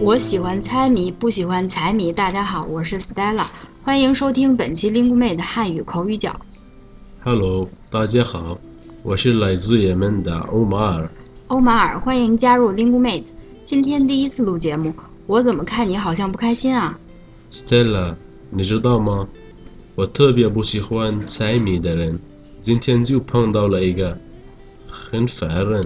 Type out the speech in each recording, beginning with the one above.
我喜欢猜谜，不喜欢财迷。大家好，我是 Stella，欢迎收听本期 Linguemate 汉语口语角。Hello，大家好，我是来自也门的欧马尔。欧马尔，欢迎加入 Linguemate。今天第一次录节目，我怎么看你好像不开心啊？Stella，你知道吗？我特别不喜欢猜谜的人，今天就碰到了一个，很烦人。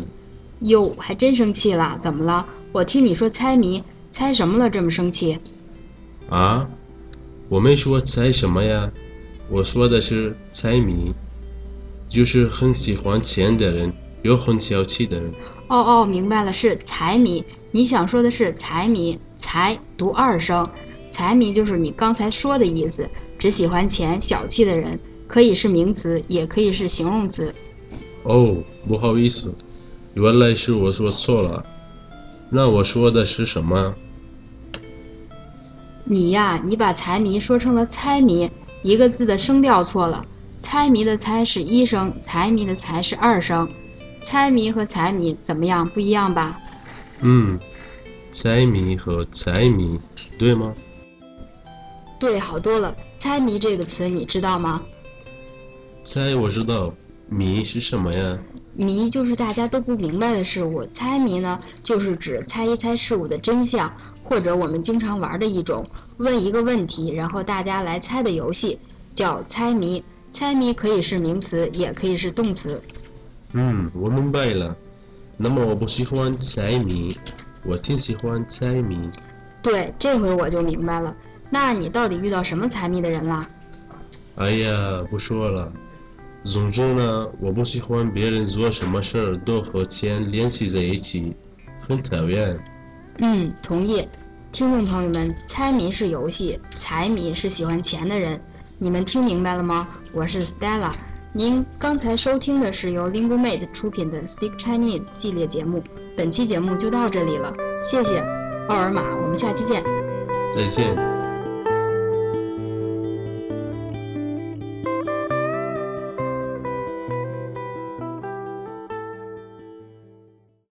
哟，还真生气了？怎么了？我听你说猜谜，猜什么了？这么生气？啊？我没说猜什么呀，我说的是猜谜，就是很喜欢钱的人，又很小气的人。哦哦，明白了，是财迷。你想说的是财迷，财读二声，财迷就是你刚才说的意思，只喜欢钱、小气的人，可以是名词，也可以是形容词。哦，不好意思，原来是我说错了。那我说的是什么？你呀，你把财迷说成了猜谜，一个字的声调错了。猜谜的猜是一声，财迷的财是二声。猜谜和财迷怎么样？不一样吧？嗯，猜谜和财迷，对吗？对，好多了。猜谜这个词你知道吗？猜我知道，谜是什么呀？谜就是大家都不明白的事物，猜谜呢，就是指猜一猜事物的真相，或者我们经常玩的一种问一个问题，然后大家来猜的游戏，叫猜谜。猜谜可以是名词，也可以是动词。嗯，我明白了。那么我不喜欢猜谜，我挺喜欢猜谜。对，这回我就明白了。那你到底遇到什么猜谜的人啦？哎呀，不说了。总之呢，我不喜欢别人做什么事儿都和钱联系在一起，很讨厌。嗯，同意。听众朋友们，猜谜是游戏，财迷是喜欢钱的人。你们听明白了吗？我是 Stella。您刚才收听的是由 Linguemate 出品的 Speak Chinese 系列节目。本期节目就到这里了，谢谢。奥尔玛，我们下期见。再见。